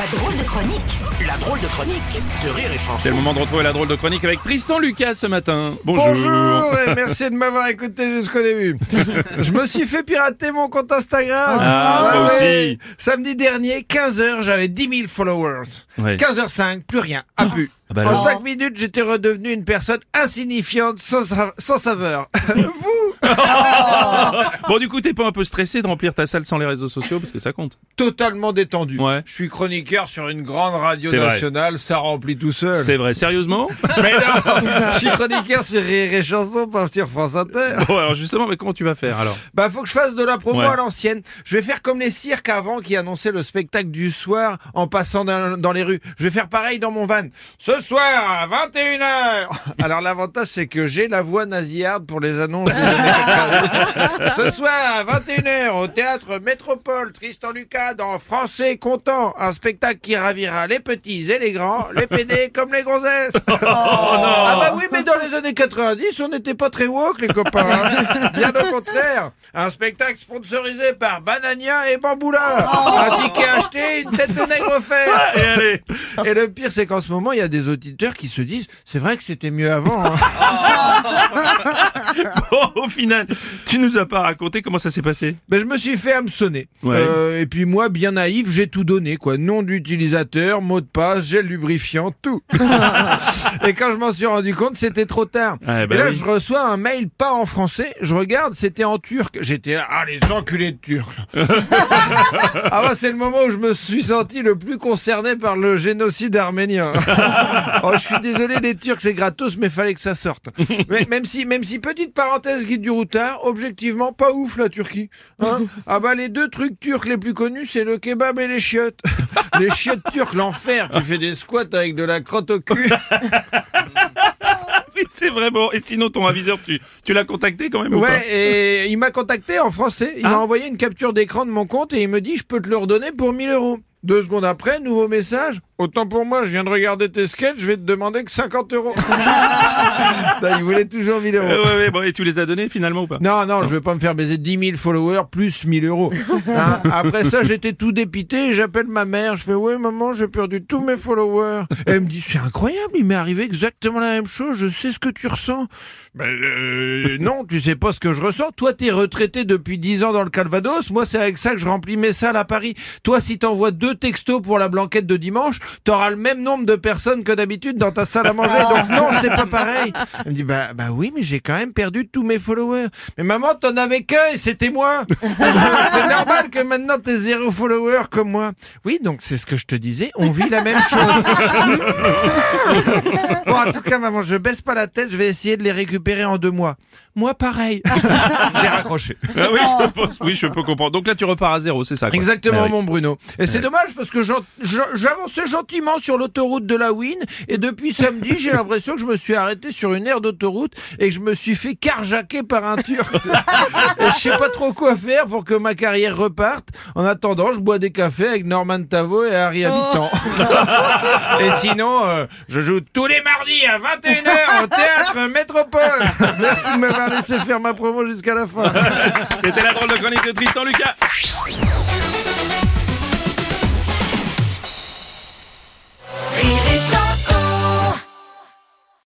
La drôle de chronique. La drôle de chronique de Rire et Chanson. C'est le moment de retrouver la drôle de chronique avec Tristan Lucas ce matin. Bonjour. Bonjour et merci de m'avoir écouté jusqu'au début. Je me suis fait pirater mon compte Instagram. Ah, moi aussi. Samedi dernier, 15h, j'avais 10 000 followers. Ouais. 15h05, plus rien, à plus. Ah bah en alors. 5 minutes, j'étais redevenu une personne insignifiante, sans, sa- sans saveur. Vous Bon, du coup, t'es pas un peu stressé de remplir ta salle sans les réseaux sociaux parce que ça compte. Totalement détendu. Ouais. Je suis chroniqueur sur une grande radio C'est vrai. nationale, ça remplit tout seul. C'est vrai, sérieusement Mais non, je suis chroniqueur sur Rire et Chanson, pas sur France Inter. Bon, alors justement, mais comment tu vas faire alors? Bah faut que je fasse de la promo Ouais. à l'ancienne. Je vais faire comme les cirques avant qui annonçaient le spectacle du soir en passant dans, dans les rues. Je vais faire pareil dans mon van. Ce soir à 21h. Alors l'avantage c'est que j'ai la voix nasillarde pour les annonces des années 90. Ce soir à 21h au théâtre Métropole Tristan Lucas dans Français content, un spectacle qui ravira les petits et les grands, les PD comme les gonzesses. Ah bah oui, mais dans les années 90, on n'était pas très woke, les copains. hein. Bien au contraire. Un spectacle sponsorisé par Banania et Bamboula. Un ticket acheté, une tête de nègre offerte. Et allez Et le pire, c'est qu'en ce moment, il y a des auditeurs qui se disent, c'est vrai que c'était mieux avant. hein. Bon, au final, tu nous as pas raconté comment ça s'est passé? Ben, je me suis fait hameçonner. Ouais. Euh, et puis moi, bien naïf, j'ai tout donné, quoi. Nom d'utilisateur, mot de passe, gel lubrifiant, tout. et quand je m'en suis rendu compte, c'était trop tard. Bah et là, oui. je reçois un mail pas en français. Je regarde, c'était en turc. J'étais là, ah, les enculés de turcs. ah bah, c'est le moment où je me suis senti le plus concerné par le génocide arménien. oh, je suis désolé, les Turcs, c'est gratos, mais fallait que ça sorte. Mais même si, même si, petite parenthèse guide du routard, objectivement, pas ouf la Turquie. Hein ah bah, les deux trucs turcs les plus connus, c'est le kebab et les chiottes. Les chiottes turques, l'enfer. Tu fais des squats avec de la crotte au cul. Oui, c'est vrai, bon. Et sinon, ton aviseur, tu, tu l'as contacté quand même ou Ouais, et il m'a contacté en français. Il m'a envoyé une capture d'écran de mon compte et il me dit je peux te le redonner pour 1000 euros. Deux secondes après, nouveau message. Autant pour moi, je viens de regarder tes sketchs, je vais te demander que 50 euros. Non, il voulait toujours 1000 pas euros. Euh, ouais, ouais, bon, et tu les as donnés finalement ou pas? Non, non, je vais pas me faire baiser 10 000 followers plus 1000 euros. Hein, Après ça, j'étais tout dépité et j'appelle ma mère. Je fais, ouais, maman, j'ai perdu tous mes followers. Et elle me dit, c'est incroyable, il m'est arrivé exactement la même chose. Je sais ce que tu ressens. Ben, euh, non, tu sais pas ce que je ressens. Toi, t'es retraité depuis 10 ans dans le Calvados. Moi, c'est avec ça que je remplis mes salles à Paris. Toi, si t'envoies deux textos pour la blanquette de dimanche, t'auras le même nombre de personnes que d'habitude dans ta salle à manger. Donc non, c'est pas pareil. Elle me dit, bah, bah oui, mais j'ai quand même perdu tous mes followers. Mais maman, t'en avais qu'un et c'était moi. c'est normal que maintenant t'aies zéro follower comme moi. Oui, donc c'est ce que je te disais. On vit la même chose. bon, en tout cas, maman, je baisse pas la tête. Je vais essayer de les récupérer en deux mois. Moi, pareil. j'ai raccroché. Ah oui, je pense, oui, je peux comprendre. Donc là, tu repars à zéro, c'est ça quoi. Exactement, Ah oui. mon Bruno. Et c'est dommage parce que j'en- j'en- j'avançais gentiment sur l'autoroute de la Win et depuis samedi, j'ai l'impression que je me suis arrêté sur une aire d'autoroute et que je me suis fait carjacker par un Turc. et je sais pas trop quoi faire pour que ma carrière reparte. En attendant, je bois des cafés avec Norman Tavo et Harry Habitant. et sinon, euh, je joue tous les mardis à 21h au théâtre Métropole. Merci de m'avoir laissé faire ma promo jusqu'à la fin. C'était la drôle de chronique de Tristan Lucas.